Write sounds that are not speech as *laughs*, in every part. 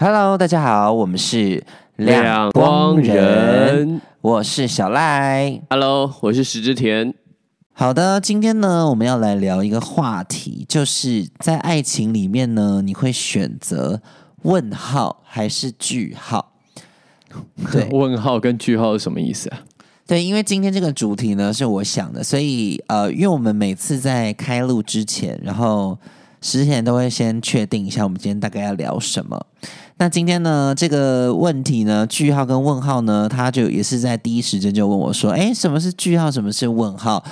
Hello，大家好，我们是两光人，我是小赖。Hello，我是石之田。好的，今天呢，我们要来聊一个话题，就是在爱情里面呢，你会选择问号还是句号？*laughs* 对问号跟句号是什么意思啊？对，因为今天这个主题呢是我想的，所以呃，因为我们每次在开录之前，然后之前都会先确定一下我们今天大概要聊什么。那今天呢，这个问题呢，句号跟问号呢，他就也是在第一时间就问我说：“哎，什么是句号？什么是问号？”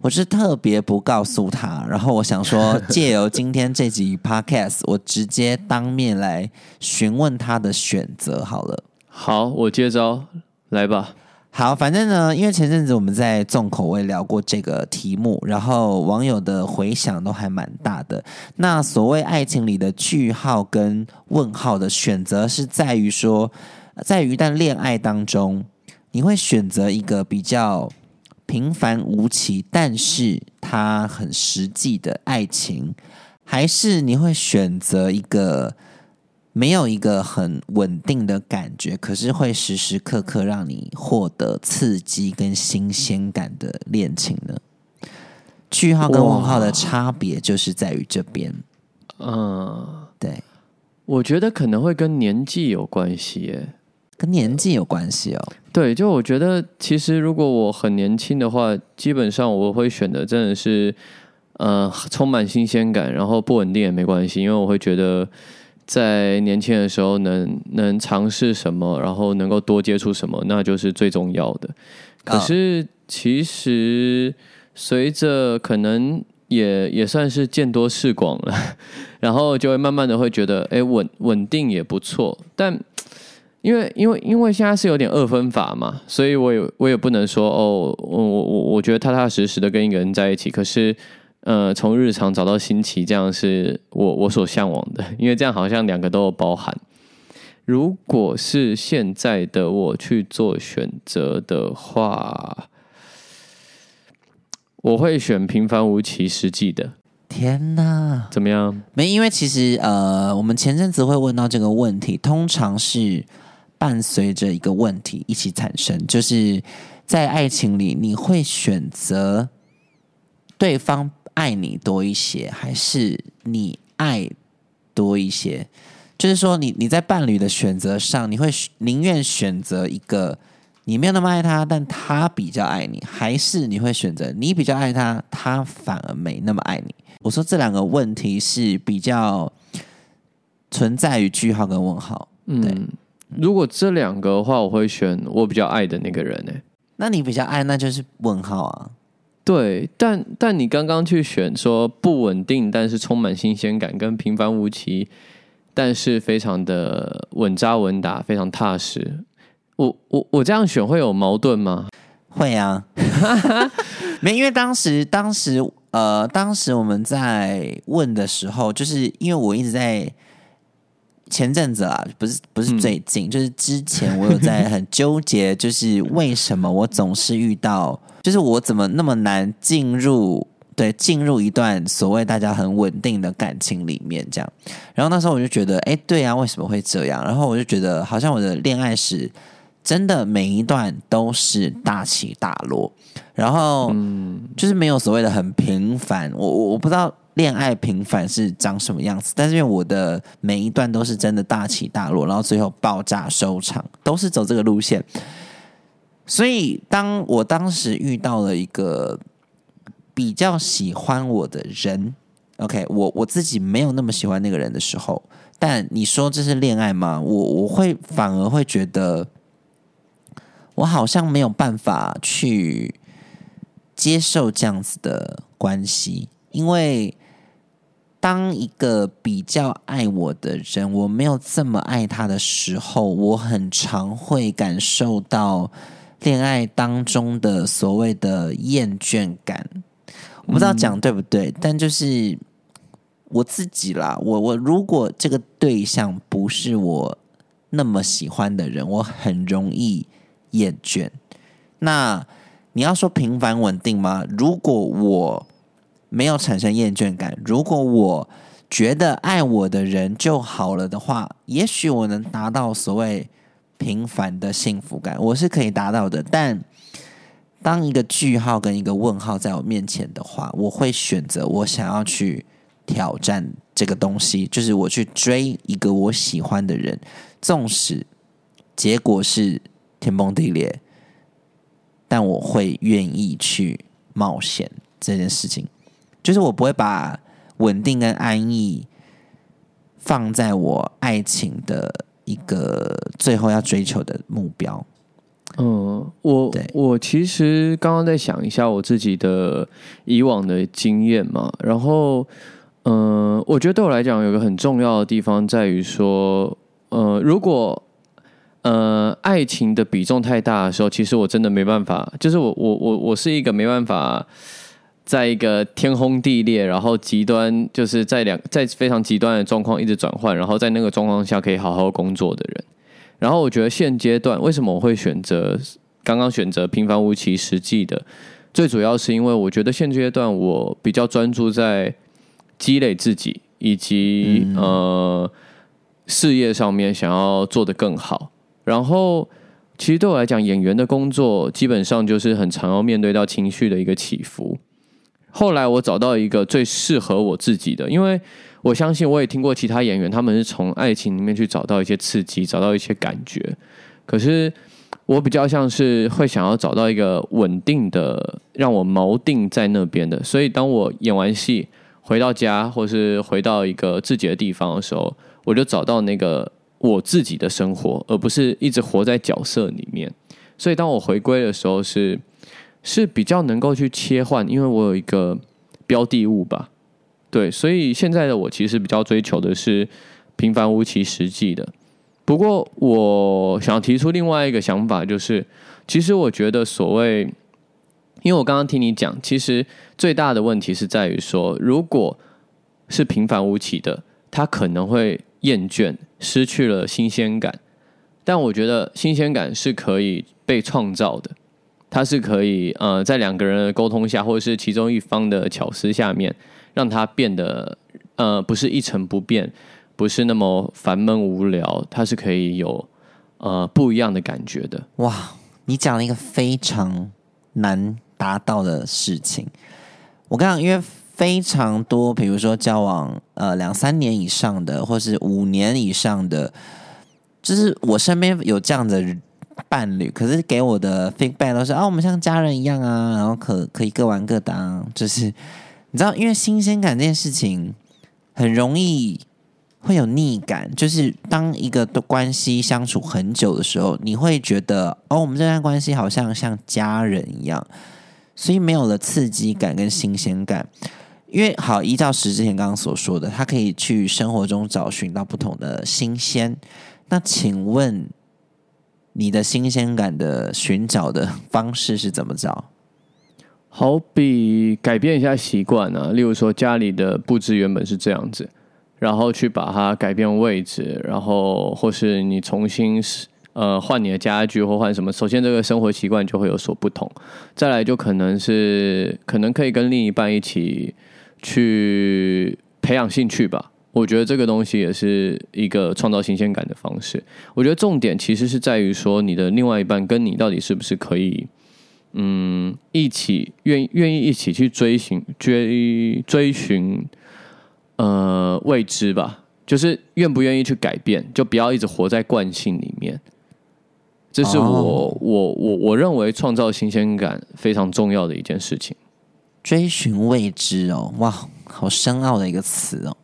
我是特别不告诉他，然后我想说，*laughs* 借由今天这集 podcast，我直接当面来询问他的选择好了。好，我接招，来吧。好，反正呢，因为前阵子我们在重口味聊过这个题目，然后网友的回响都还蛮大的。那所谓爱情里的句号跟问号的选择，是在于说，在于一段恋爱当中，你会选择一个比较平凡无奇，但是它很实际的爱情，还是你会选择一个？没有一个很稳定的感觉，可是会时时刻刻让你获得刺激跟新鲜感的恋情呢？句号跟问号的差别就是在于这边，嗯，对，我觉得可能会跟年纪有关系耶。跟年纪有关系哦。对，就我觉得，其实如果我很年轻的话，基本上我会选的真的是，呃，充满新鲜感，然后不稳定也没关系，因为我会觉得。在年轻的时候能能尝试什么，然后能够多接触什么，那就是最重要的。可是其实随着可能也也算是见多识广了，*laughs* 然后就会慢慢的会觉得，哎，稳稳定也不错。但因为因为因为现在是有点二分法嘛，所以我也我也不能说哦，我我我觉得踏踏实实的跟一个人在一起，可是。呃，从日常找到新奇，这样是我我所向往的，因为这样好像两个都有包含。如果是现在的我去做选择的话，我会选平凡无奇、实际的。天哪，怎么样？没，因为其实呃，我们前阵子会问到这个问题，通常是伴随着一个问题一起产生，就是在爱情里，你会选择对方。爱你多一些，还是你爱多一些？就是说，你你在伴侣的选择上，你会宁愿选择一个你没有那么爱他，但他比较爱你，还是你会选择你比较爱他，他反而没那么爱你？我说这两个问题是比较存在于句号跟问号。嗯，如果这两个的话，我会选我比较爱的那个人。哎，那你比较爱，那就是问号啊。对，但但你刚刚去选说不稳定，但是充满新鲜感，跟平凡无奇，但是非常的稳扎稳打，非常踏实。我我我这样选会有矛盾吗？会啊，*laughs* 没，因为当时当时呃，当时我们在问的时候，就是因为我一直在前阵子啊，不是不是最近，就是之前我有在很纠结，就是为什么我总是遇到。就是我怎么那么难进入对进入一段所谓大家很稳定的感情里面这样，然后那时候我就觉得，哎，对啊，为什么会这样？然后我就觉得，好像我的恋爱史真的每一段都是大起大落，然后嗯，就是没有所谓的很平凡。我我我不知道恋爱平凡是长什么样子，但是因为我的每一段都是真的大起大落，然后最后爆炸收场，都是走这个路线。所以，当我当时遇到了一个比较喜欢我的人，OK，我我自己没有那么喜欢那个人的时候，但你说这是恋爱吗？我我会反而会觉得，我好像没有办法去接受这样子的关系，因为当一个比较爱我的人，我没有这么爱他的时候，我很常会感受到。恋爱当中的所谓的厌倦感，我不知道讲对不对，但就是我自己啦。我我如果这个对象不是我那么喜欢的人，我很容易厌倦。那你要说平凡稳定吗？如果我没有产生厌倦感，如果我觉得爱我的人就好了的话，也许我能达到所谓平凡的幸福感，我是可以达到的。但当一个句号跟一个问号在我面前的话，我会选择我想要去挑战这个东西，就是我去追一个我喜欢的人，纵使结果是天崩地裂，但我会愿意去冒险这件事情。就是我不会把稳定跟安逸放在我爱情的一个最后要追求的目标。嗯，我我其实刚刚在想一下我自己的以往的经验嘛，然后，嗯、我觉得对我来讲有个很重要的地方在于说，呃，如果呃爱情的比重太大的时候，其实我真的没办法，就是我我我我是一个没办法。在一个天轰地裂，然后极端，就是在两在非常极端的状况一直转换，然后在那个状况下可以好好工作的人。然后我觉得现阶段为什么我会选择刚刚选择平凡无奇实际的，最主要是因为我觉得现阶段我比较专注在积累自己以及、呃事业上面想要做得更好。然后其实对我来讲，演员的工作基本上就是很常要面对到情绪的一个起伏。后来我找到一个最适合我自己的，因为我相信我也听过其他演员，他们是从爱情里面去找到一些刺激，找到一些感觉。可是我比较像是会想要找到一个稳定的，让我锚定在那边的。所以当我演完戏回到家，或是回到一个自己的地方的时候，我就找到那个我自己的生活，而不是一直活在角色里面。所以当我回归的时候是。是比较能够去切换，因为我有一个标的物吧，对，所以现在的我其实比较追求的是平凡无奇、实际的。不过，我想提出另外一个想法，就是其实我觉得所谓，因为我刚刚听你讲，其实最大的问题是在于说，如果是平凡无奇的，他可能会厌倦，失去了新鲜感。但我觉得新鲜感是可以被创造的。它是可以呃，在两个人的沟通下，或者是其中一方的巧思下面，让它变得呃不是一成不变，不是那么烦闷无聊，它是可以有呃不一样的感觉的。哇，你讲了一个非常难达到的事情。我刚刚因为非常多，比如说交往呃两三年以上的，或是五年以上的，就是我身边有这样的伴侣，可是给我的 feedback 都是啊，我们像家人一样啊，然后可可以各玩各的、啊，就是你知道，因为新鲜感这件事情很容易会有腻感，就是当一个的关系相处很久的时候，你会觉得哦，我们这段关系好像像家人一样，所以没有了刺激感跟新鲜感。因为好，依照石之前刚刚所说的，他可以去生活中找寻到不同的新鲜。那请问？你的新鲜感的寻找的方式是怎么找？好比改变一下习惯呢，例如说家里的布置原本是这样子，然后去把它改变位置，然后或是你重新呃换你的家具或换什么，首先这个生活习惯就会有所不同。再来就可能是可能可以跟另一半一起去培养兴趣吧。我觉得这个东西也是一个创造新鲜感的方式。我觉得重点其实是在于说，你的另外一半跟你到底是不是可以，嗯，一起愿愿意一起去追寻追追寻，呃，未知吧，就是愿不愿意去改变，就不要一直活在惯性里面。这是我、哦我我我认为创造新鲜感非常重要的一件事情。追寻未知哦，哇，好深奥的一个词哦。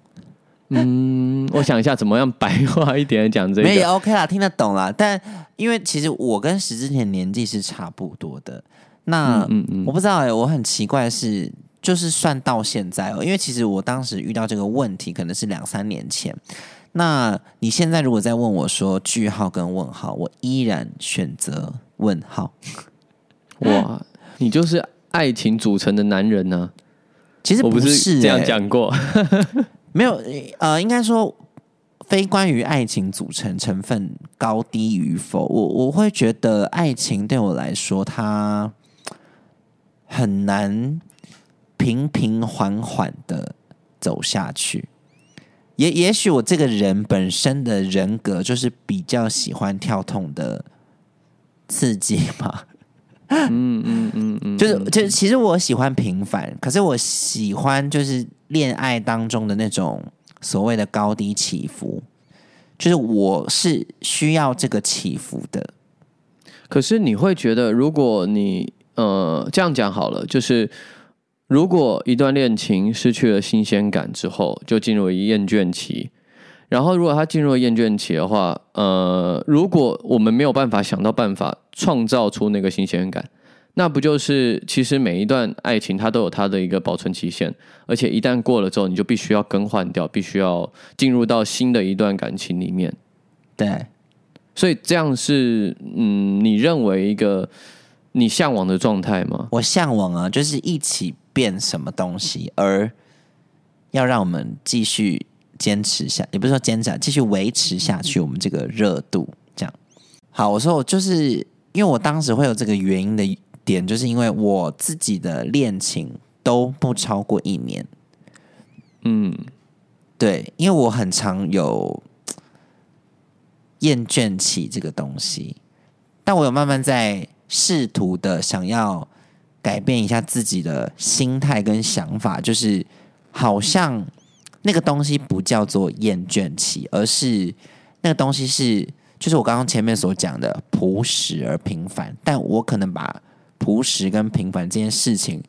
嗯，我想一下怎么样白话一点地讲这个没有。OK 啦，听得懂啦。但因为其实我跟石之前年纪是差不多的，那嗯嗯我不知道哎、我很奇怪的是，就是算到现在哦，因为其实我当时遇到这个问题可能是两三年前。那你现在如果再问我说句号跟问号，我依然选择问号。哇，你就是爱情组成的男人呢、其实我不是是这样欸讲过。没有，呃，应该说非关于爱情组成成分高低与否，我我会觉得爱情对我来说，它很难平平缓缓的走下去。也也许我这个人本身的人格就是比较喜欢跳痛的刺激嘛。嗯嗯嗯嗯，就是就是，其实我喜欢平凡，可是我喜欢就是恋爱当中的那种所谓的高低起伏，就是我是需要这个起伏的。可是你会觉得，如果你呃这样讲好了，就是如果一段恋情失去了新鲜感之后，就进入厌倦期。然后，如果他进入了厌倦期的话，呃，如果我们没有办法想到办法创造出那个新鲜感，那不就是其实每一段爱情它都有它的一个保存期限，而且一旦过了之后，你就必须要更换掉，必须要进入到新的一段感情里面。对，所以这样是嗯，你认为一个你向往的状态吗？我向往啊，就是一起变什么东西，而要让我们继续。坚持下，也不是说坚持，继续维持下去。我们这个热度，这样好。我说我就是因为我当时会有这个原因的点，就是因为我自己的恋情都不超过一年。嗯，对，因为我很常有厌倦期这个东西，但我有慢慢在试图的想要改变一下自己的心态跟想法，就是好像。那个东西不叫做厌倦期，而是那个东西是，就是我刚刚前面所讲的朴实而平凡。但我可能把朴实跟平凡这件事情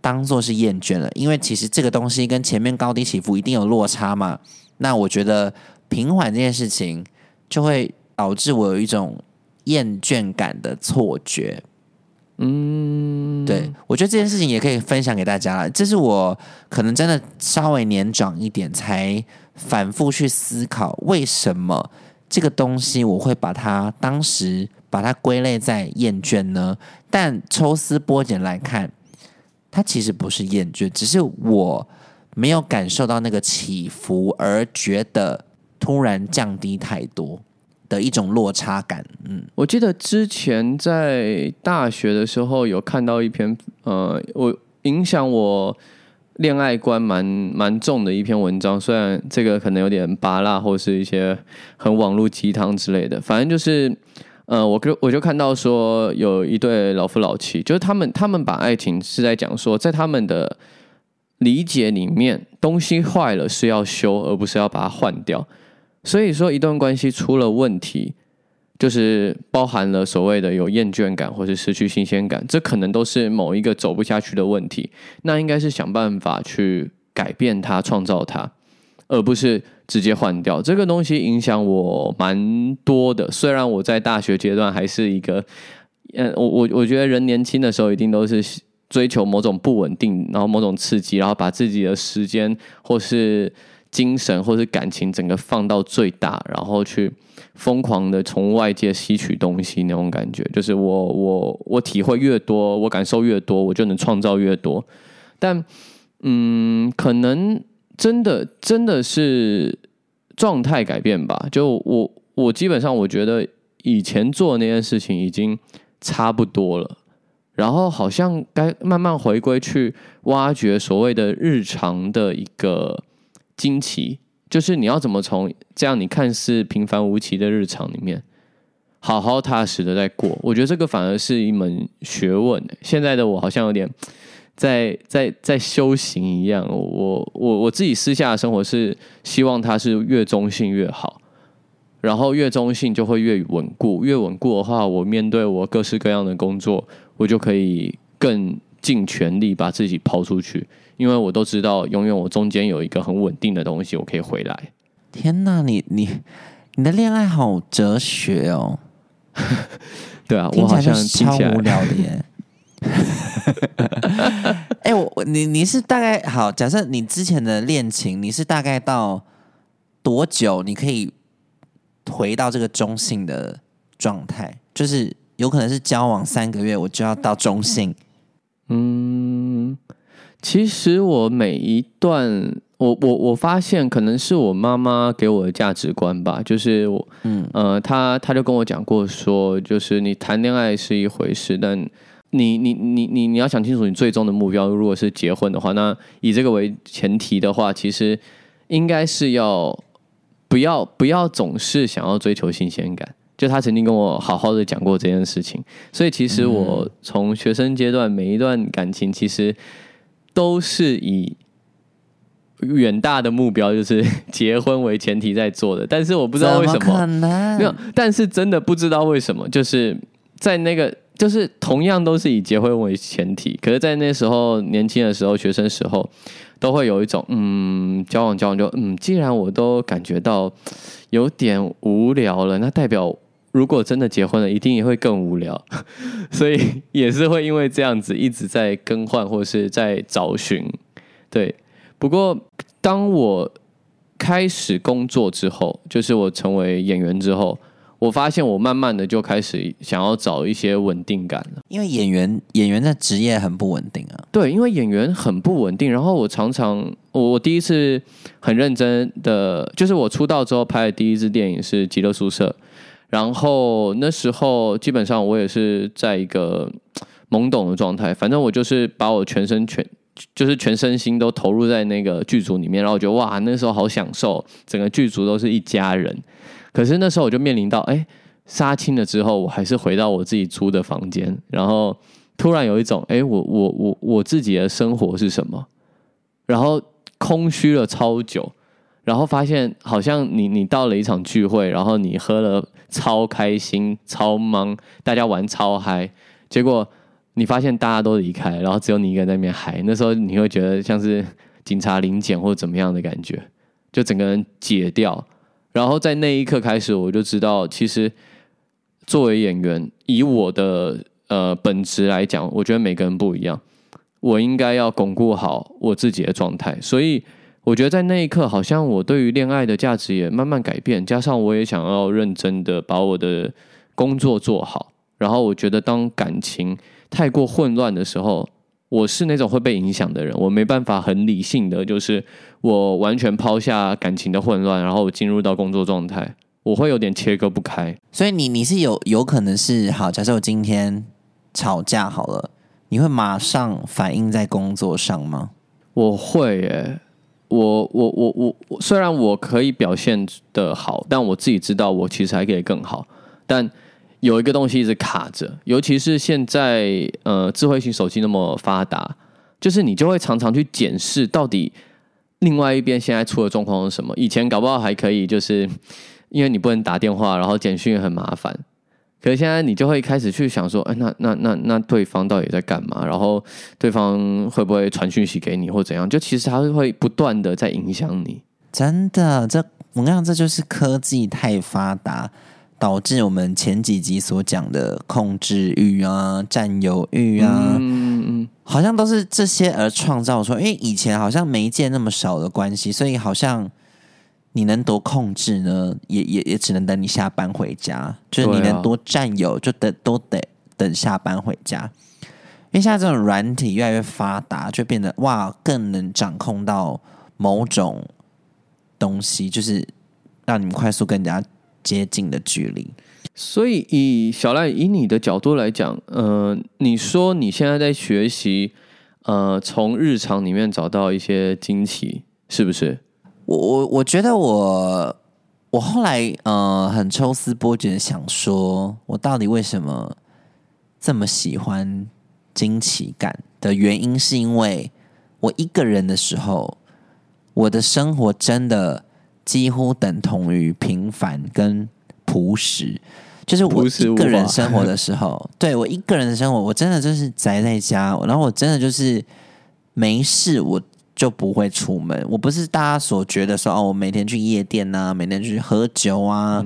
当做是厌倦了，因为其实这个东西跟前面高低起伏一定有落差嘛。那我觉得平缓这件事情就会导致我有一种厌倦感的错觉。嗯，对，我觉得这件事情也可以分享给大家了。这是我可能真的稍微年长一点，才反复去思考，为什么这个东西我会把它当时把它归类在厌倦呢？但抽丝剥茧来看，它其实不是厌倦，只是我没有感受到那个起伏，而觉得突然降低太多。的一种落差感，嗯，我记得之前在大学的时候有看到一篇，呃，我影响我恋爱观蛮蛮重的一篇文章，虽然这个可能有点拔辣或是一些很网络鸡汤之类的，反正就是，呃，我就我就看到说有一对老夫老妻，就是他们他们把爱情是在讲说，在他们的理解里面，东西坏了是要修，而不是要把它换掉。所以说，一段关系出了问题，就是包含了所谓的有厌倦感或是失去新鲜感，这可能都是某一个走不下去的问题。那应该是想办法去改变它、创造它，而不是直接换掉这个东西。影响我蛮多的。虽然我在大学阶段还是一个，嗯，我我我觉得人年轻的时候一定都是追求某种不稳定，然后某种刺激，然后把自己的时间或是。精神或是感情整个放到最大，然后去疯狂的从外界吸取东西，那种感觉，就是我我我体会越多，我感受越多，我就能创造越多。但嗯，可能真的真的是状态改变吧。就我我基本上我觉得以前做那件事情已经差不多了，然后好像该慢慢回归去挖掘所谓的日常的一个。惊奇就是你要怎么从这样你看似平凡无奇的日常里面，好好踏实的在过。我觉得这个反而是一门学问。现在的我好像有点在在在修行一样。我我我自己私下的生活是希望它是越中性越好，然后越中性就会越稳固。越稳固的话，我面对我各式各样的工作，我就可以更尽全力把自己抛出去。因为我都知道，永远我中间有一个很稳定的东西，我可以回来。天哪，你你你的恋爱好哲学哦！*laughs* 对啊，我好像超无聊的耶。*laughs* 哎，我你你是大概好？假设你之前的恋情，你是大概到多久？你可以回到这个中性的状态？就是有可能是交往三个月，我就要到中性。嗯。其实我每一段，我我我发现可能是我妈妈给我的价值观吧，就是我，嗯。呃，她她就跟我讲过说，就是你谈恋爱是一回事，但你你你你你要想清楚你最终的目标，如果是结婚的话，那以这个为前提的话，其实应该是要不要不要总是想要追求新鲜感。就他曾经跟我好好的讲过这件事情，所以其实我从学生阶段每一段感情，其实都是以远大的目标，就是 *laughs* 结婚为前提在做的。但是我不知道为什么，没有，但是真的不知道为什么，就是在那个。就是同样都是以结婚为前提，可是，在那时候年轻的时候，学生时候，都会有一种嗯，交往交往就嗯，既然我都感觉到有点无聊了，那代表如果真的结婚了，一定也会更无聊，*laughs* 所以也是会因为这样子一直在更换或是在找寻。对，不过当我开始工作之后，就是我成为演员之后。我发现我慢慢的就开始想要找一些稳定感了，因为演员演员的职业很不稳定啊。对，因为演员很不稳定。然后我常常，我我第一次很认真的，就是我出道之后拍的第一支电影是《极乐宿舍》，然后那时候基本上我也是在一个懵懂的状态，反正我就是把我全身全就是全身心都投入在那个剧组里面，然后我觉得哇，那时候好享受，整个剧组都是一家人。可是那时候我就面临到，哎，杀青了之后，我还是回到我自己租的房间，然后突然有一种，哎，我我我我自己的生活是什么？然后空虚了超久，然后发现好像你你到了一场聚会，然后你喝了超开心、超忙，大家玩超嗨，结果你发现大家都离开，然后只有你一个人在那边嗨，那时候你会觉得像是警察临检或者怎么样的感觉，就整个人解掉。然后在那一刻开始，我就知道，其实作为演员，以我的呃本职来讲，我觉得每个人不一样，我应该要巩固好我自己的状态。所以，我觉得在那一刻，好像我对于恋爱的价值也慢慢改变，加上我也想要认真的把我的工作做好。然后，我觉得当感情太过混乱的时候，我是那种会被影响的人，我没办法很理性的，就是我完全抛下感情的混乱，然后进入到工作状态，我会有点切割不开。所以你你是有有可能是好，假设我今天吵架好了，你会马上反映在工作上吗？我会诶，我我我我虽然我可以表现的好，但我自己知道我其实还可以更好，但。有一个东西一直卡着，尤其是现在呃智慧型手机那么发达，就是你就会常常去检视到底另外一边现在出的状况是什么。以前搞不好还可以，就是因为你不能打电话，然后简讯也很麻烦。可是现在你就会开始去想说，哎，那那那那对方到底在干嘛？然后对方会不会传讯息给你或怎样？就其实他会不断的在影响你。真的，这我讲这就是科技太发达。导致我们前几集所讲的控制欲啊、占有欲啊，嗯嗯，好像都是这些而创造出。因为以前好像媒介那么少的关系，所以好像你能多控制呢，也也也只能等你下班回家。就是你能多占有，就等都得等下班回家。因为现在这种软体越来越发达，就变得哇，更能掌控到某种东西，就是让你们快速跟人家。接近的距离，所以以小赖以你的角度来讲，呃，你说你现在在学习，呃，从日常里面找到一些惊奇，是不是？我我我觉得我我后来呃很抽丝剥茧想说，我到底为什么这么喜欢惊奇感的原因，是因为我一个人的时候，我的生活真的。几乎等同于平凡跟朴实，就是我一个人生活的时候，*laughs* 对我一个人的生活，我真的就是宅在家，然后我真的就是没事，我就不会出门。我不是大家所觉得说哦，我每天去夜店啊，每天去喝酒啊，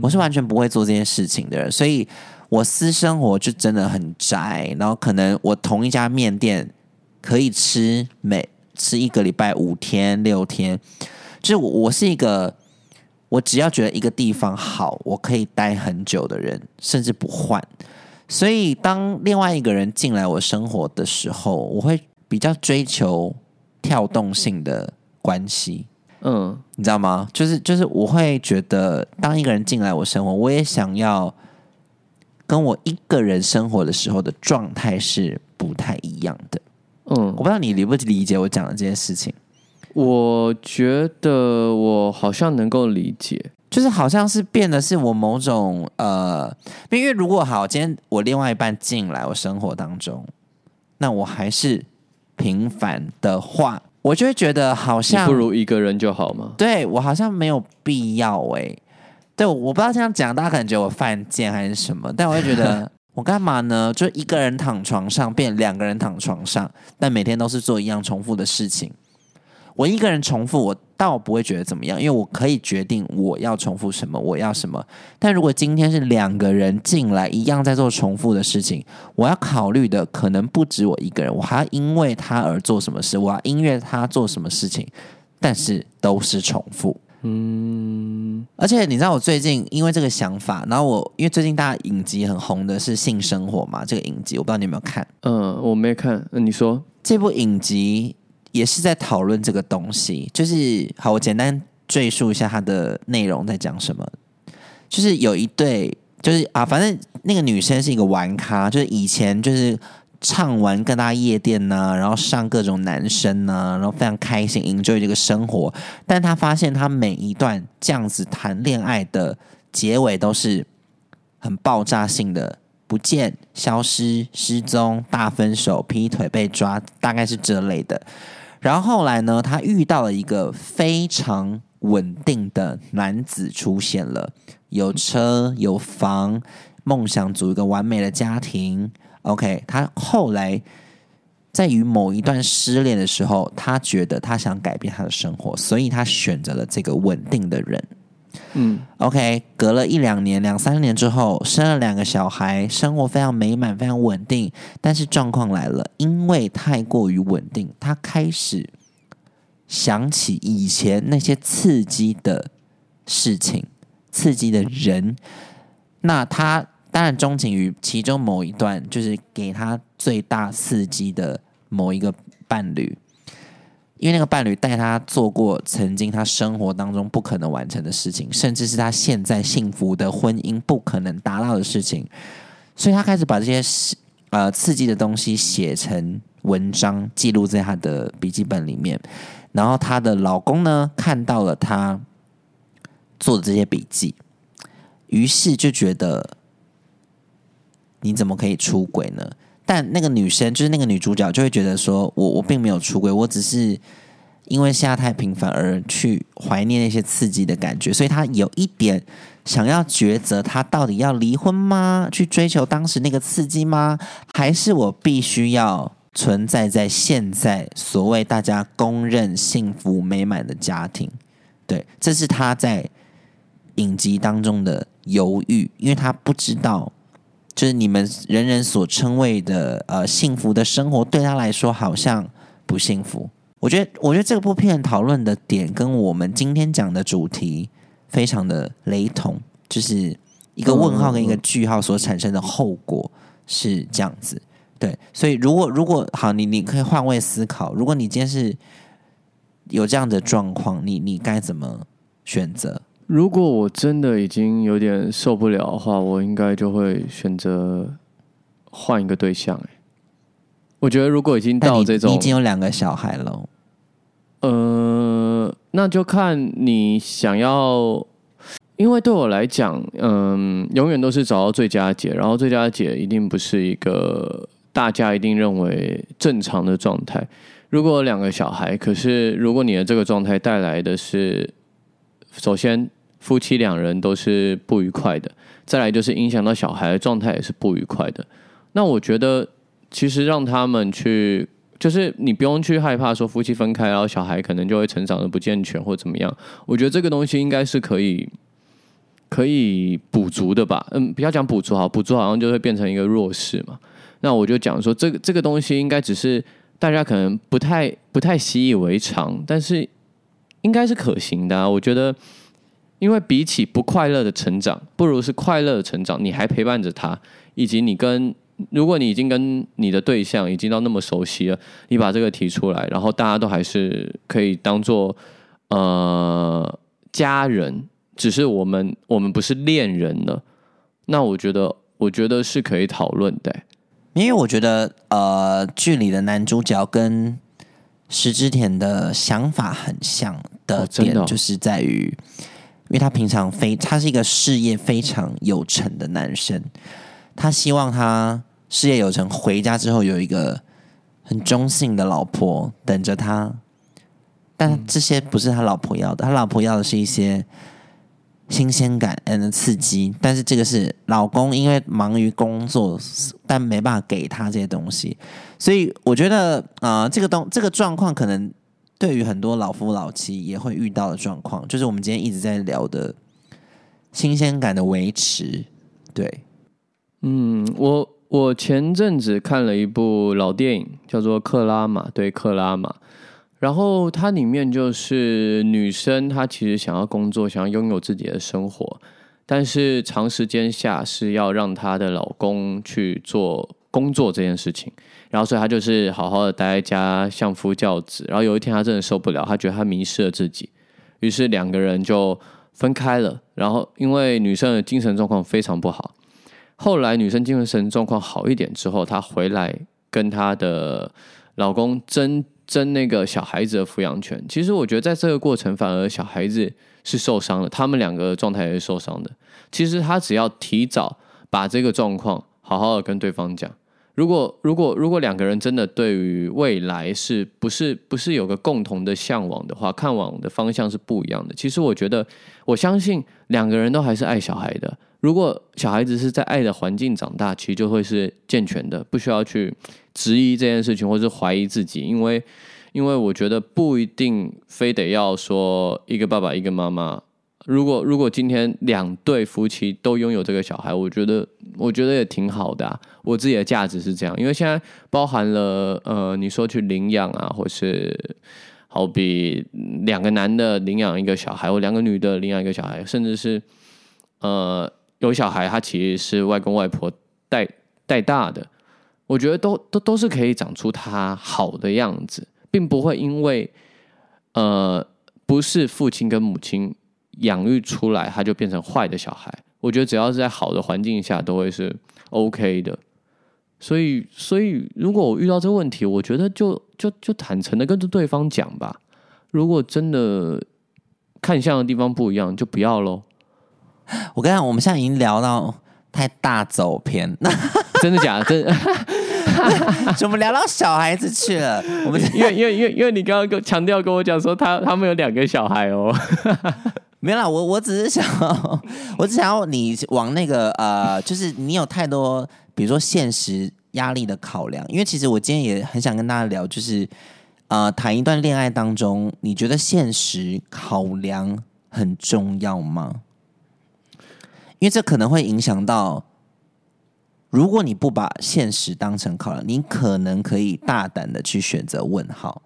我是完全不会做这件事情的人，所以我私生活就真的很宅。然后可能我同一家面店可以吃每吃一个礼拜五天六天。就是我，我是一个，我只要觉得一个地方好，我可以待很久的人，甚至不换。所以，当另外一个人进来我生活的时候，我会比较追求跳动性的关系。嗯，你知道吗？就是就是，我会觉得，当一个人进来我生活，我也想要跟我一个人生活的时候的状态是不太一样的。嗯，我不知道你理不理解我讲的这件事情。我觉得我好像能够理解，就是好像是变的是我某种呃，因为如果好，今天我另外一半进来我生活当中，那我还是平凡的话，我就会觉得好像不如一个人就好吗？对我好像没有必要哎、对，我不知道这样讲，大家可能觉得我犯贱还是什么，但我会觉得 *laughs* 我干嘛呢？就一个人躺床上变两个人躺床上，但每天都是做一样重复的事情。我一个人重复，我倒不会觉得怎么样，因为我可以决定我要重复什么，我要什么。但如果今天是两个人进来一样在做重复的事情，我要考虑的可能不止我一个人，我还要因为他而做什么事，我要因为他做什么事情，但是都是重复。嗯，而且你知道，我最近因为这个想法，然后我因为最近大家影集很红的是性生活嘛，这个影集我不知道你有没有看。嗯，我没看，嗯你说，这部影集也是在讨论这个东西，就是好，我简单赘述一下它的内容在讲什么。就是有一对，就是啊，反正那个女生是一个玩咖，就是以前就是唱完各大夜店呐、然后上各种男生呐、然后非常开心，enjoy 这个生活。但她发现，她每一段这样子谈恋爱的结尾都是很爆炸性的，不见、消失、失踪、大分手、劈腿、被抓，大概是这类的。然后后来呢，他遇到了一个非常稳定的男子出现了，有车有房，梦想组一个完美的家庭。OK，他后来在与某一段失恋的时候，他觉得他想改变他的生活，所以他选择了这个稳定的人。嗯 OK，隔了一两年、两三年之后，生了两个小孩，生活非常美满、非常稳定。但是状况来了，因为太过于稳定，他开始想起以前那些刺激的事情、刺激的人。那他当然钟情于其中某一段，就是给他最大刺激的某一个伴侣。因为那个伴侣带他做过曾经他生活当中不可能完成的事情，甚至是他现在幸福的婚姻不可能达到的事情，所以他开始把这些呃刺激的东西写成文章，记录在他的笔记本里面。然后她的老公呢看到了她做的这些笔记，于是就觉得你怎么可以出轨呢？但那个女生就是那个女主角，就会觉得说我我并没有出轨，我只是因为现在太平凡而去怀念那些刺激的感觉，所以她有一点想要抉择，她到底要离婚吗？去追求当时那个刺激吗？还是我必须要存在在现在所谓大家公认幸福美满的家庭？对，这是她在影集当中的犹豫，因为她不知道。就是你们人人所称谓的呃幸福的生活，对他来说好像不幸福。我觉得，我觉得这部片讨论的点跟我们今天讲的主题非常的雷同，就是一个问号跟一个句号所产生的后果是这样子。对，所以如果如果好，你你可以换位思考，如果你今天是有这样的状况，你你该怎么选择？如果我真的已经有点受不了的话，我应该就会选择换一个对象、欸。我觉得如果已经到这种你已经有两个小孩了，呃，那就看你想要，因为对我来讲，嗯，永远都是找到最佳解，然后最佳解一定不是一个大家一定认为正常的状态。如果有两个小孩，可是如果你的这个状态带来的是，首先夫妻两人都是不愉快的，再来就是影响到小孩的状态也是不愉快的。那我觉得，其实让他们去，就是你不用去害怕说夫妻分开，然后小孩可能就会成长的不健全或怎么样。我觉得这个东西应该是可以可以补足的吧。嗯，不要讲补足好，补足好像就会变成一个弱势嘛。那我就讲说，这个这个东西应该只是大家可能不太不太习以为常，但是应该是可行的、啊。我觉得。因为比起不快乐的成长，不如是快乐的成长。你还陪伴着他，以及你跟如果你已经跟你的对象已经到那么熟悉了，你把这个提出来，然后大家都还是可以当做呃家人，只是我们我们不是恋人了。那我觉得，我觉得是可以讨论的、因为我觉得呃，剧里的男主角跟石之田的想法很像的点，哦的哦就是在于，因为他平常非他是一个事业非常有成的男生，他希望他事业有成，回家之后有一个很中性的老婆等着他，但这些不是他老婆要的，他老婆要的是一些新鲜感 and 刺激，但是这个是老公因为忙于工作，但没办法给他这些东西，所以我觉得啊、这个东这个状况可能对于很多老夫老妻也会遇到的状况，就是我们今天一直在聊的新鲜感的维持，对，嗯，我我前阵子看了一部老电影，叫做《克拉玛》，对，克拉玛。然后它里面就是女生，她其实想要工作，想要拥有自己的生活，但是长时间下是要让她的老公去做工作这件事情。然后所以他就是好好的待在家，相夫教子。然后有一天他真的受不了，他觉得他迷失了自己，于是两个人就分开了。然后因为女生的精神状况非常不好，后来女生精神状况好一点之后，她回来跟她的老公争争那个小孩子的抚养权。其实我觉得在这个过程，反而小孩子是受伤的，他们两个状态也是受伤的。其实他只要提早把这个状况好好的跟对方讲。如果如果如果两个人真的对于未来是不是不是有个共同的向往的话，看往的方向是不一样的。其实我觉得，我相信两个人都还是爱小孩的。如果小孩子是在爱的环境长大，其实就会是健全的，不需要去质疑这件事情，或是怀疑自己，因为因为我觉得不一定非得要说一个爸爸一个妈妈。如果如果今天两对夫妻都拥有这个小孩，我觉得我觉得也挺好的、我自己的价值是这样，因为现在包含了呃，你说去领养啊，或是好比两个男的领养一个小孩，或两个女的领养一个小孩，甚至是呃有小孩，他其实是外公外婆带带大的，我觉得都都都是可以长出他好的样子，并不会因为呃不是父亲跟母亲养育出来，他就变成坏的小孩。我觉得只要是在好的环境下，都会是 OK 的。所以，所以如果我遇到这个问题，我觉得就就就坦诚的跟着对方讲吧。如果真的看相的地方不一样，就不要喽。我跟你讲，我们现在已经聊到太大走偏，*laughs* 真的假的？真的怎么聊到小孩子去了？我们因为因为因为因为你刚刚跟强调跟我讲说他他们有两个小孩哦。没有啦，我我只是想要，*laughs* 我只想要你往那个呃，就是你有太多，比如说现实压力的考量。因为其实我今天也很想跟大家聊，就是呃，谈一段恋爱当中，你觉得现实考量很重要吗？因为这可能会影响到，如果你不把现实当成考量，你可能可以大胆的去选择问号。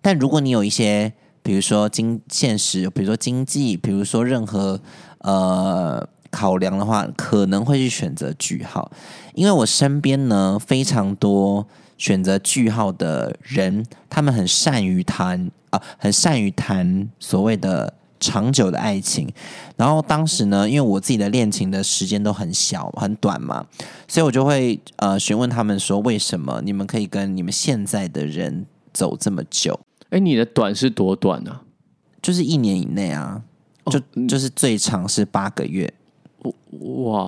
但如果你有一些，比如说经现实，比如说经济，比如说任何呃考量的话，可能会去选择句号。因为我身边呢非常多选择句号的人，他们很善于谈啊、很善于谈所谓的长久的爱情。然后当时呢，因为我自己的恋情的时间都很小很短嘛，所以我就会呃询问他们说，为什么你们可以跟你们现在的人走这么久？哎，你的短是多短啊？就是一年以内啊，就、就是最长是八个月，哇，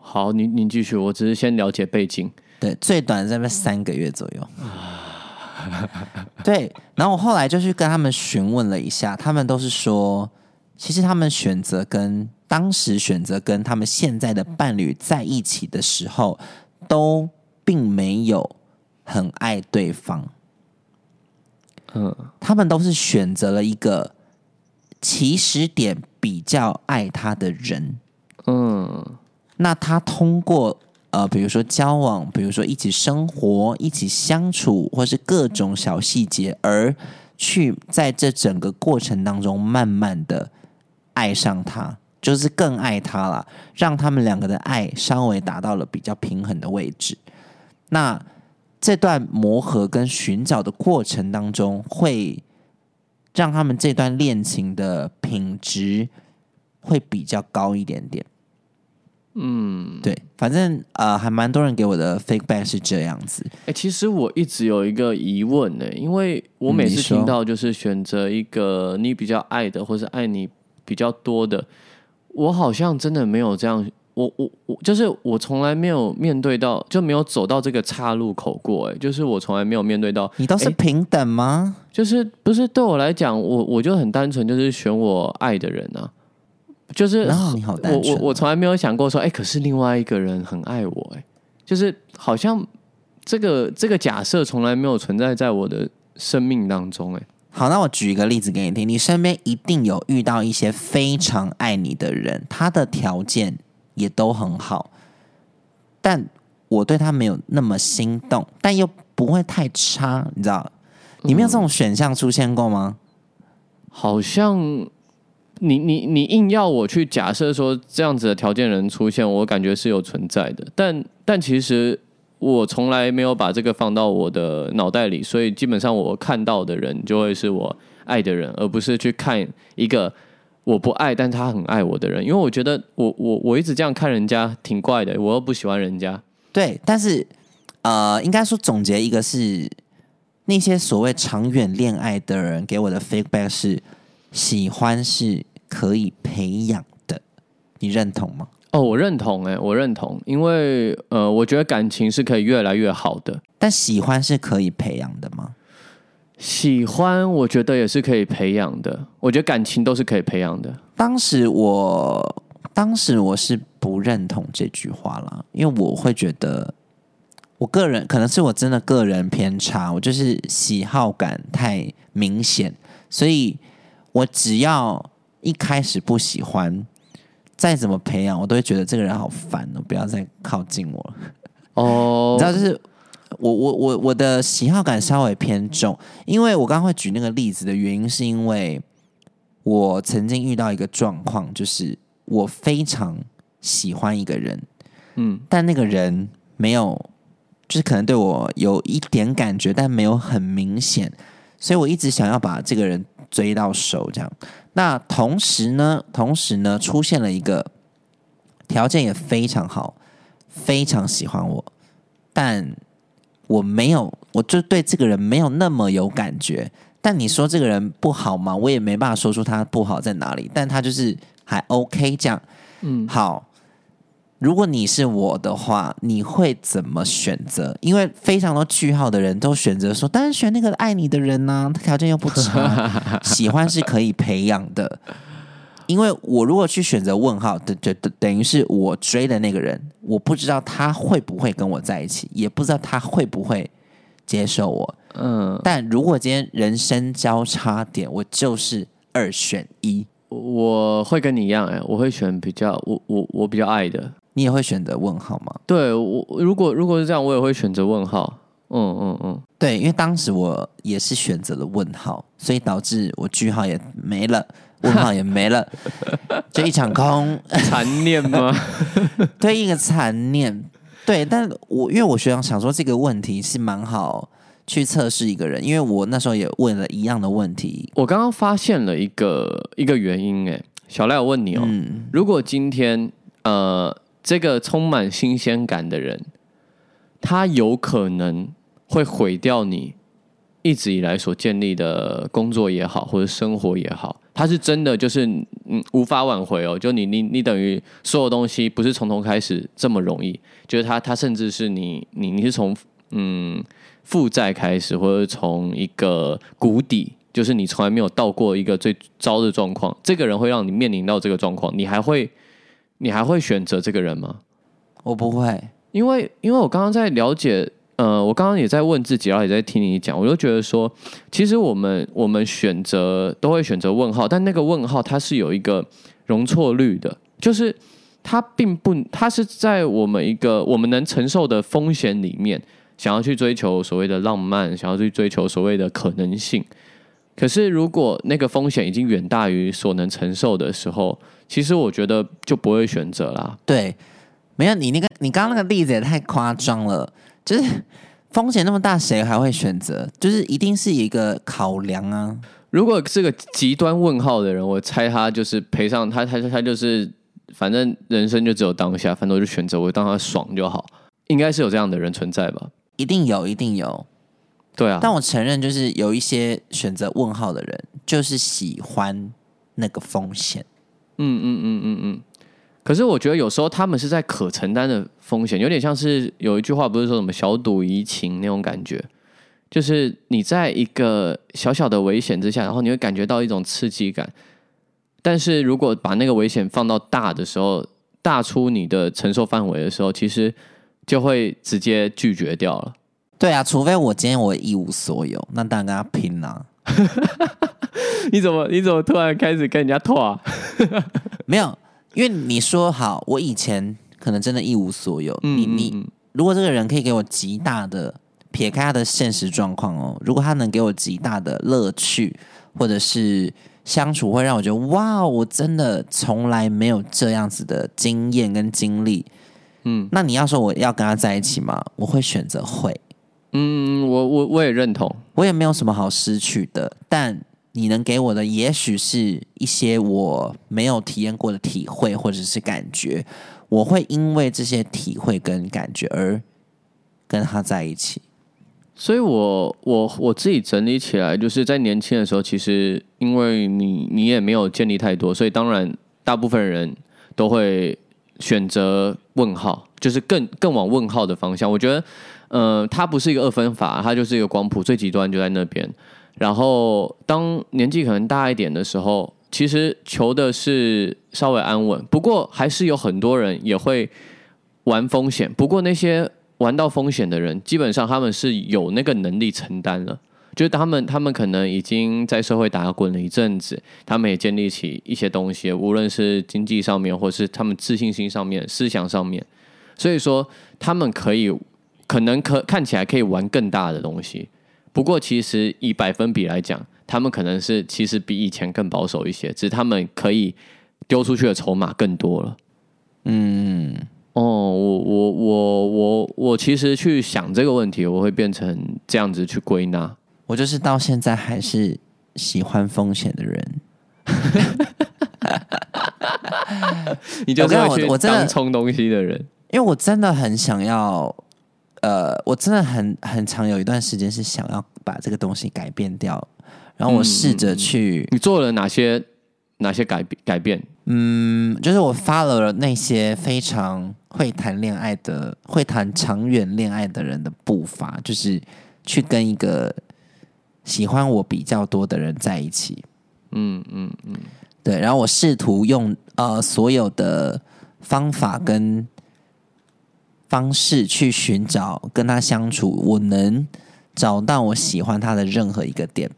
好，你你继续，我只是先了解背景。对，最短在那三个月左右。对，然后我后来就去跟他们询问了一下，他们都是说，其实他们选择跟当时选择跟他们现在的伴侣在一起的时候，都并没有很爱对方。嗯，他们都是选择了一个起始点比较爱他的人。嗯，那他通过呃，比如说交往，比如说一起生活、一起相处，或是各种小细节，而去在这整个过程当中，慢慢的爱上他，就是更爱他了，让他们两个的爱稍微达到了比较平衡的位置。那这段磨合跟寻找的过程当中，会让他们这段恋情的品质会比较高一点点。嗯，对，反正呃，还蛮多人给我的 feedback 是这样子。哎、其实我一直有一个疑问呢、因为我每次听到就是选择一个你比较爱的，或是爱你比较多的，我好像真的没有这样。我我我就是我从来没有面对到，就没有走到这个岔路口过。哎，就是我从来没有面对到，你倒是平等吗？就是不是对我来讲，我我就很单纯，就是选我爱的人啊。就是然后你好单我我我从来没有想过说，哎、可是另外一个人很爱我、哎，就是好像这个这个假设从来没有存在在我的生命当中、哎，好，那我举一个例子给你听，你身边一定有遇到一些非常爱你的人，他的条件也都很好，但我对他没有那么心动，但又不会太差，你知道？你没有这种选项出现过吗？好像你你你硬要我去假设说这样子的条件人出现，我感觉是有存在的，但但其实我从来没有把这个放到我的脑袋里，所以基本上我看到的人就会是我爱的人，而不是去看一个我不爱但他很爱我的人，因为我觉得我我我一直这样看人家挺怪的，我又不喜欢人家。对，但是呃，应该说总结一个是那些所谓长远恋爱的人给我的 feedback 是喜欢是可以培养的，你认同吗？哦，我认同，哎，我认同，因为呃，我觉得感情是可以越来越好的。但喜欢是可以培养的吗？喜欢，我觉得也是可以培养的。我觉得感情都是可以培养的。当时我当时我是不认同这句话啦，因为我会觉得，我个人可能是我真的个人偏差，我就是喜好感太明显，所以我只要一开始不喜欢，再怎么培养，我都会觉得这个人好烦哦，不要再靠近我了。哦 *laughs* 你知道，就是我我我我的喜好感稍微偏重，因为我刚刚会举那个例子的原因，是因为我曾经遇到一个状况，就是我非常喜欢一个人，嗯，但那个人没有，就是可能对我有一点感觉，但没有很明显，所以我一直想要把这个人追到手，这样。那同时呢，同时呢，出现了一个条件也非常好，非常喜欢我，但我没有，我就对这个人没有那么有感觉。但你说这个人不好吗？我也没办法说出他不好在哪里，但他就是还 OK 这样。嗯，好，如果你是我的话，你会怎么选择？因为非常多句号的人都选择说，当然选那个爱你的人呐、他条件又不差，*laughs* 喜欢是可以培养的。因为我如果去选择问号，等等等等于是我追的那个人，我不知道他会不会跟我在一起，也不知道他会不会接受我。嗯，但如果今天人生交叉点，我就是二选一，我会跟你一样，哎，我会选比较我我我比较爱的。你也会选择问号吗？对我，如果如果是这样，我也会选择问号。嗯嗯嗯，对，因为当时我也是选择了问号，所以导致我句号也没了，问号也没了，*laughs* 就一场空，残念吗？*laughs* 对一个残念。对，但我因为我学长想说这个问题是蛮好去测试一个人，因为我那时候也问了一样的问题。我刚刚发现了一个一个原因，哎，小赖，我问你哦，嗯，如果今天呃这个充满新鲜感的人，他有可能会毁掉你一直以来所建立的工作也好，或者生活也好，他是真的就是嗯无法挽回哦。就你你你等于所有东西不是从头开始这么容易，就是他他甚至是你你你是从嗯负债开始，或者从一个谷底。就是你从来没有到过一个最糟的状况，这个人会让你面临到这个状况，你还会你还会选择这个人吗？我不会，因为因为我刚刚在了解，呃，我刚刚也在问自己，然后也在听你讲，我就觉得说，其实我们我们选择都会选择问号，但那个问号它是有一个容错率的，就是它并不，它是在我们一个我们能承受的风险里面，想要去追求所谓的浪漫，想要去追求所谓的可能性。可是，如果那个风险已经远大于所能承受的时候，其实我觉得就不会选择啦。对，没有你那个你刚刚那个例子也太夸张了，就是风险那么大，谁还会选择？就是一定是一个考量啊。如果是个极端问号的人，我猜他就是赔上他他他就是反正人生就只有当下，反正我就选择我当他爽就好，应该是有这样的人存在吧？一定有，一定有。对啊，但我承认，就是有一些选择问号的人，就是喜欢那个风险。嗯嗯嗯嗯嗯。可是我觉得有时候他们是在可承担的风险，有点像是有一句话不是说什么小赌怡情那种感觉，就是你在一个小小的危险之下，然后你会感觉到一种刺激感。但是如果把那个危险放到大的时候，大出你的承受范围的时候，其实就会直接拒绝掉了。对啊，除非我今天我一无所有，那当然跟他拼了。*laughs* 你怎么你怎么突然开始跟人家拖？*laughs* 没有，因为你说好，我以前可能真的一无所有。你你，如果这个人可以给我极大的撇开他的现实状况哦，如果他能给我极大的乐趣，或者是相处会让我觉得哇，我真的从来没有这样子的经验跟经历。嗯，那你要说我要跟他在一起吗？我会选择会。嗯，我我我也认同，我也没有什么好失去的。但你能给我的，也许是一些我没有体验过的体会或者是感觉。我会因为这些体会跟感觉而跟他在一起。所以，我我我自己整理起来，就是在年轻的时候，其实因为你你也没有建立太多，所以当然大部分人都会选择问号，就是更更往问号的方向。我觉得。呃，它不是一个二分法，它就是一个光谱，最极端就在那边。然后，当年纪可能大一点的时候，其实求的是稍微安稳。不过，还是有很多人也会玩风险。不过，那些玩到风险的人，基本上他们是有那个能力承担了。就是他们，他们可能已经在社会打滚了一阵子，他们也建立起一些东西，无论是经济上面，或是他们自信心上面、思想上面。所以说，他们可以。可能可看起来可以玩更大的东西，不过其实以百分比来讲，他们可能是其实比以前更保守一些，只是他们可以丢出去的筹码更多了。嗯，哦，我我我我我其实去想这个问题，我会变成这样子去归纳。我就是到现在还是喜欢风险的人。*laughs* 你就是要去当冲东西的人，因为我真的很想要。呃，我真的很很长有一段时间是想要把这个东西改变掉，然后我试着去。你做了哪些哪些改变？改变？嗯，就是我 follow 了那些非常会谈恋爱的、会谈长远恋爱的人的步伐，就是去跟一个喜欢我比较多的人在一起。嗯嗯嗯，对。然后我试图用呃所有的方法跟。方式去寻找跟他相处，我能找到我喜欢他的任何一个点。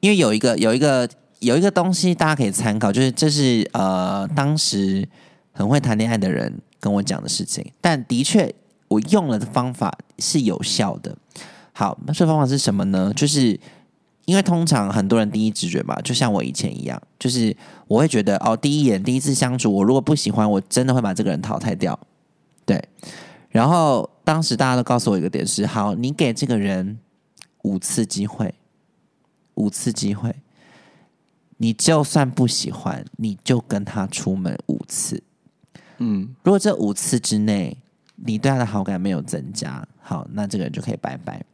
因为有一个有一个有一个东西大家可以参考，就是这是呃当时很会谈恋爱的人跟我讲的事情，但的确我用了的方法是有效的。好，那这方法是什么呢？就是因为通常很多人第一直觉吧，就像我以前一样，就是我会觉得哦，第一眼第一次相处，我如果不喜欢，我真的会把这个人淘汰掉。对，然后当时大家都告诉我一个点是：好，你给这个人五次机会，五次机会，你就算不喜欢，你就跟他出门五次。嗯，如果这五次之内你对他的好感没有增加，好，那这个人就可以拜拜。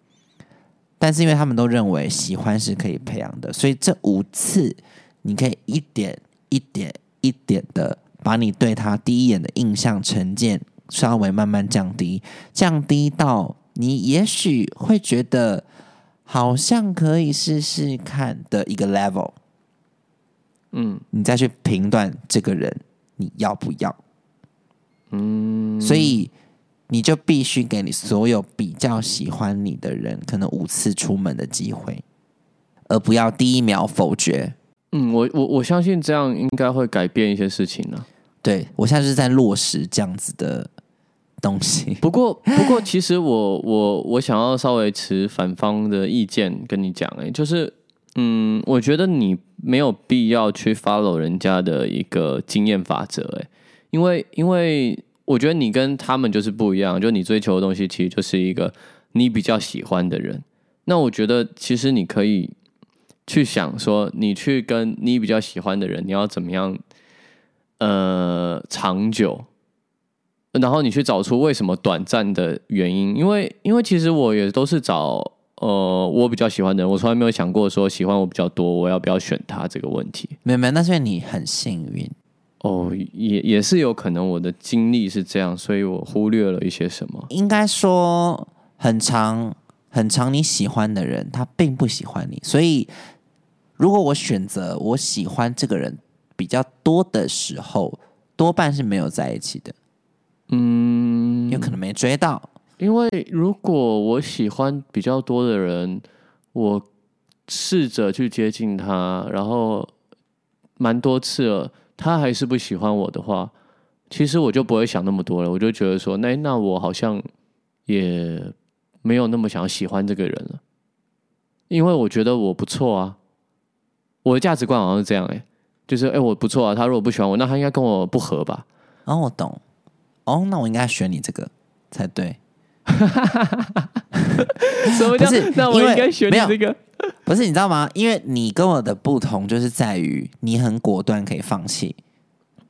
但是因为他们都认为喜欢是可以培养的，所以这五次你可以一点一点一点的把你对他第一眼的印象成见。稍微慢慢降低，降低到你也许会觉得好像可以试试看的一个 level，嗯，你再去评断这个人你要不要，嗯，所以你就必须给你所有比较喜欢你的人可能五次出门的机会，而不要第一秒否决。嗯，我我我相信这样应该会改变一些事情呢。对我现在是在落实这样子的。东西。*laughs* 不过，不过，其实我我我想要稍微持反方的意见跟你讲，哎，就是，嗯，我觉得你没有必要去 follow 人家的一个经验法则，哎，因为因为我觉得你跟他们就是不一样，就你追求的东西其实就是一个你比较喜欢的人。那我觉得其实你可以去想说，你去跟你比较喜欢的人，你要怎么样？呃长久，然后你去找出为什么短暂的原因，因为因为其实我也都是找呃我比较喜欢的人，我从来没有想过说喜欢我比较多，我要不要选他这个问题。没有没有，那是因为你很幸运。哦，也也是有可能我的经历是这样，所以我忽略了一些什么。应该说，很长很长，你喜欢的人他并不喜欢你，所以如果我选择我喜欢这个人比较多的时候，多半是没有在一起的，嗯，有可能没追到。因为如果我喜欢比较多的人，我试着去接近他，然后蛮多次了，他还是不喜欢我的话，其实我就不会想那么多了，我就觉得说，那那我好像也没有那么想要喜欢这个人了，因为我觉得我不错啊，我的价值观好像是这样哎、就是哎、我不错啊，他如果不喜欢我，那他应该跟我不合吧？哦，我懂。哦，那我应该选你这个才对。*laughs* 什么叫那我应该选你这个？不是你知道吗？因为你跟我的不同，就是在于你很果断可以放弃。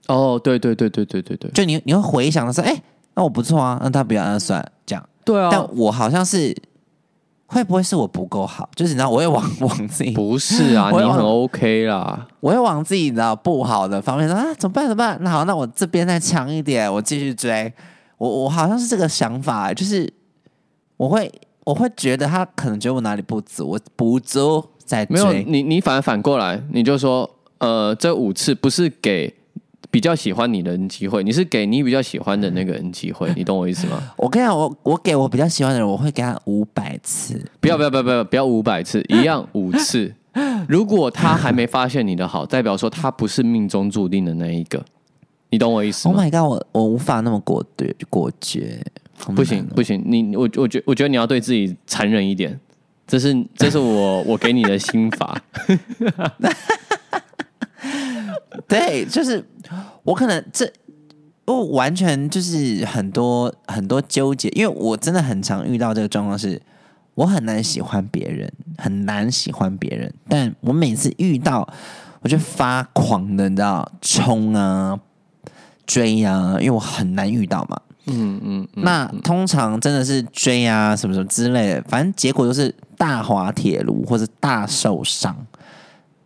哦，对对对对对对对，就你你会回想的说，哎、那我不错啊，那他不要，那算了这样。对啊，但我好像是会不会是我不够好？就是你知道，我会往 *laughs* 往自己，不是啊，*laughs* 你很 OK 啦。我会往自己你知道不好的方面说啊，怎么办？怎么办？那好，那我这边再强一点，我继续追。我我好像是这个想法，就是我会我会觉得他可能觉得我哪里不足，我不足再追没有追。你，你反而反过来，你就说，呃，这五次不是给比较喜欢你的人机会，你是给你比较喜欢的那个人机会，*laughs* 你懂我意思吗？我跟你讲，我我给我比较喜欢的人，我会给他五百次。不要不要不要不要不要五百次，一样五次。*laughs* 如果他还没发现你的好，代表说他不是命中注定的那一个，你懂我意思 Oh 吗？my god，我我无法那么果决果决，不行不行，你我我觉我觉得你要对自己残忍一点，这是这是我我给你的心法。*laughs* *laughs* 对，就是我可能这我完全就是很多很多纠结，因为我真的很常遇到这个状况是，我很难喜欢别人，很难喜欢别人，但我每次遇到，我就发狂的，你知道，冲啊，追啊，因为我很难遇到嘛。嗯嗯嗯，那通常真的是追啊什么什么之类的，反正结果都是大滑铁卢或者大受伤，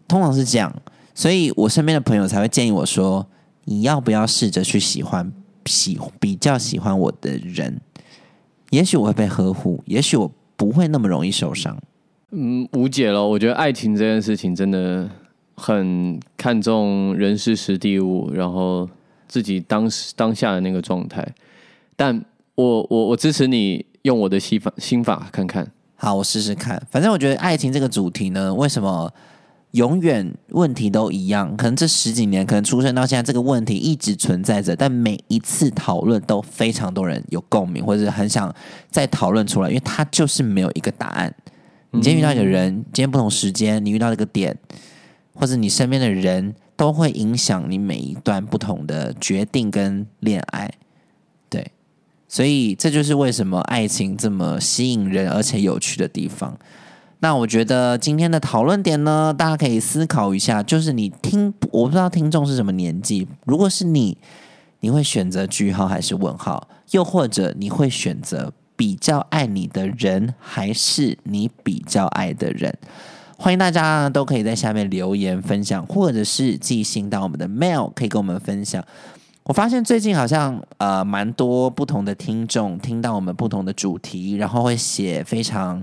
通常是这样。所以我身边的朋友才会建议我说，你要不要试着去喜欢喜比较喜欢我的人？也许我会被呵护，也许我不会那么容易受伤。嗯，无解了。我觉得爱情这件事情真的很看重人事时地物，然后自己当时当下的那个状态。但我我我支持你用我的心法心法看看。好，我试试看。反正我觉得爱情这个主题呢，为什么永远问题都一样？可能这十几年，可能出生到现在，这个问题一直存在着，但每一次讨论都非常多人有共鸣，或者是很想再讨论出来，因为它就是没有一个答案。你今天遇到一个人，今天不同时间，你遇到这个点，或者你身边的人，都会影响你每一段不同的决定跟恋爱。对，所以这就是为什么爱情这么吸引人而且有趣的地方。那我觉得今天的讨论点呢，大家可以思考一下，就是你听，我不知道听众是什么年纪，如果是你，你会选择句号还是问号？又或者你会选择比较爱你的人，还是你比较爱的人？欢迎大家都可以在下面留言分享，或者是寄信到我们的 mail，可以跟我们分享。我发现最近好像呃蛮多不同的听众听到我们不同的主题，然后会写非常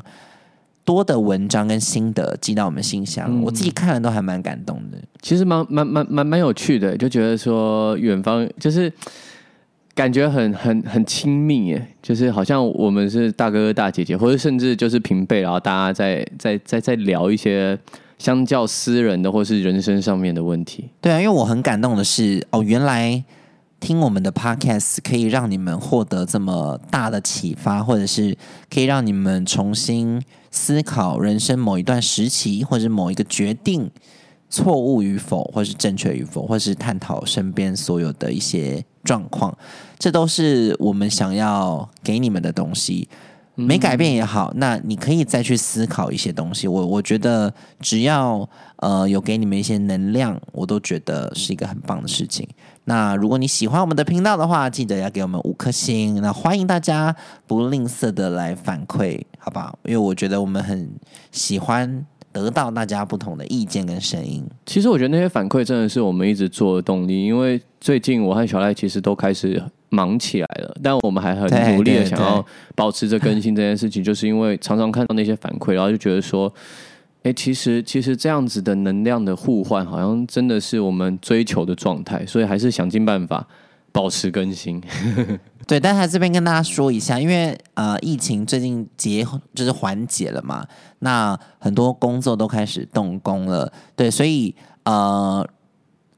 多的文章跟心得寄到我们信箱，我自己看了都还蛮感动的。其实蛮蛮蛮蛮蛮有趣的，就觉得说远方就是感觉很很很亲密耶，就是好像我们是大哥哥大姐姐，或者甚至就是平辈，然后大家在在在在聊一些相较私人的或是人生上面的问题。对啊，因为我很感动的是，哦，原来听我们的 podcast 可以让你们获得这么大的启发，或者是可以让你们重新思考人生某一段时期，或者某一个决定错误与否，或是正确与否，或是探讨身边所有的一些状况，这都是我们想要给你们的东西。没改变也好，那你可以再去思考一些东西。我我觉得只要呃有给你们一些能量，我都觉得是一个很棒的事情。那如果你喜欢我们的频道的话，记得要给我们五颗星。那欢迎大家不吝啬的来反馈，好不好？因为我觉得我们很喜欢得到大家不同的意见跟声音。其实我觉得那些反馈真的是我们一直做的动力，因为最近我和小赖其实都开始忙起来了，但我们还很努力的想要保持着更新这件事情，就是因为常常看到那些反馈，然后就觉得说，哎，其实其实这样子的能量的互换，好像真的是我们追求的状态，所以还是想尽办法保持更新。*laughs* 对，但是这边跟大家说一下，因为呃，疫情最近结就是缓解了嘛，那很多工作都开始动工了，对，所以呃，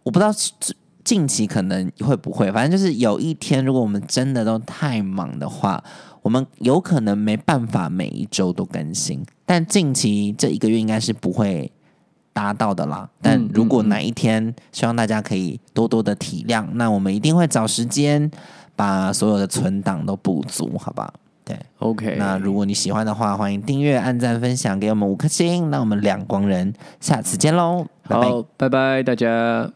我不知道近期可能会不会，反正就是有一天，如果我们真的都太忙的话，我们有可能没办法每一周都更新，但近期这一个月应该是不会达到的啦。但如果哪一天，希望大家可以多多的体谅，那我们一定会找时间把所有的存档都补足，好吧？对，OK，那如果你喜欢的话，欢迎订阅、按赞、分享，给我们五颗星。那我们两光人下次见喽，拜拜。好，拜拜大家。